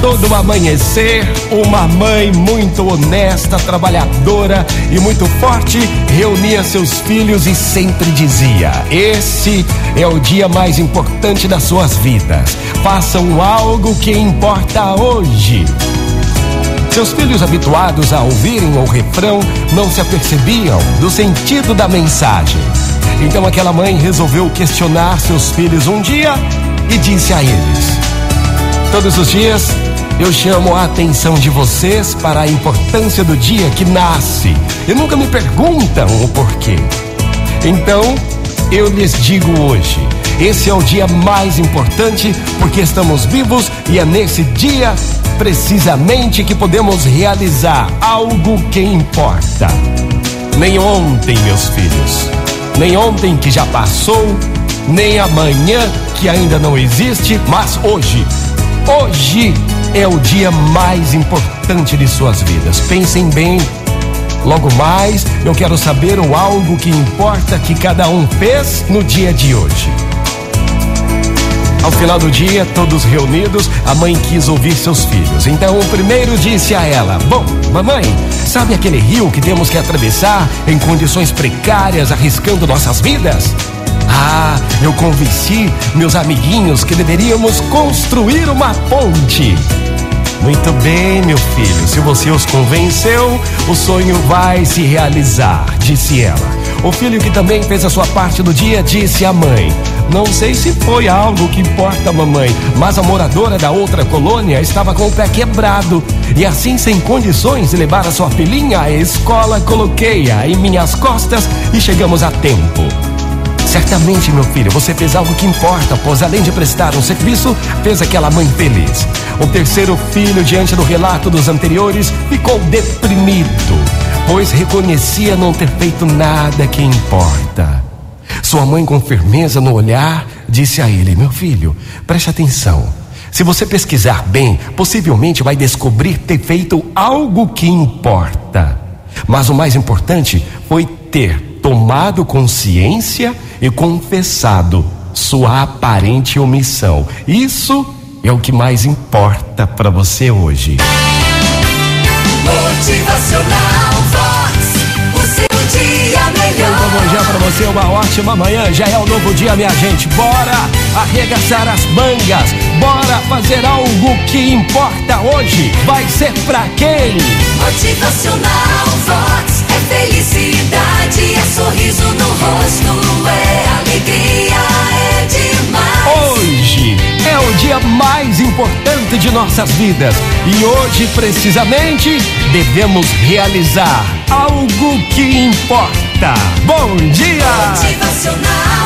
Todo amanhecer, uma mãe muito honesta, trabalhadora e muito forte reunia seus filhos e sempre dizia: Esse é o dia mais importante das suas vidas. Façam algo que importa hoje. Seus filhos, habituados a ouvirem o refrão, não se apercebiam do sentido da mensagem. Então aquela mãe resolveu questionar seus filhos um dia e disse a eles: Todos os dias eu chamo a atenção de vocês para a importância do dia que nasce e nunca me perguntam o porquê. Então eu lhes digo hoje: esse é o dia mais importante porque estamos vivos e é nesse dia precisamente que podemos realizar algo que importa. Nem ontem, meus filhos, nem ontem que já passou, nem amanhã que ainda não existe, mas hoje. Hoje é o dia mais importante de suas vidas. Pensem bem. Logo mais, eu quero saber o algo que importa que cada um fez no dia de hoje. Ao final do dia, todos reunidos, a mãe quis ouvir seus filhos. Então o primeiro disse a ela: Bom, mamãe, sabe aquele rio que temos que atravessar em condições precárias, arriscando nossas vidas? Ah, eu convenci meus amiguinhos que deveríamos construir uma ponte. Muito bem, meu filho. Se você os convenceu, o sonho vai se realizar, disse ela. O filho que também fez a sua parte do dia disse à mãe: Não sei se foi algo que importa, mamãe, mas a moradora da outra colônia estava com o pé quebrado. E assim, sem condições de levar a sua filhinha à escola, coloquei-a em minhas costas e chegamos a tempo. Certamente, meu filho, você fez algo que importa, pois além de prestar um serviço, fez aquela mãe feliz. O terceiro filho, diante do relato dos anteriores, ficou deprimido, pois reconhecia não ter feito nada que importa. Sua mãe, com firmeza no olhar, disse a ele: Meu filho, preste atenção. Se você pesquisar bem, possivelmente vai descobrir ter feito algo que importa. Mas o mais importante foi ter tomado consciência e confessado sua aparente omissão. Isso é o que mais importa para você hoje. Motivacional Vox. O seu dia melhor. Bom dia para você, uma ótima manhã. Já é um novo dia, minha gente. Bora arregaçar as mangas. Bora fazer algo que importa hoje. Vai ser pra quem? Motivacional Vox. É felicidade, é sorriso no importante de nossas vidas e hoje, precisamente, devemos realizar algo que importa. Bom dia! Motivacional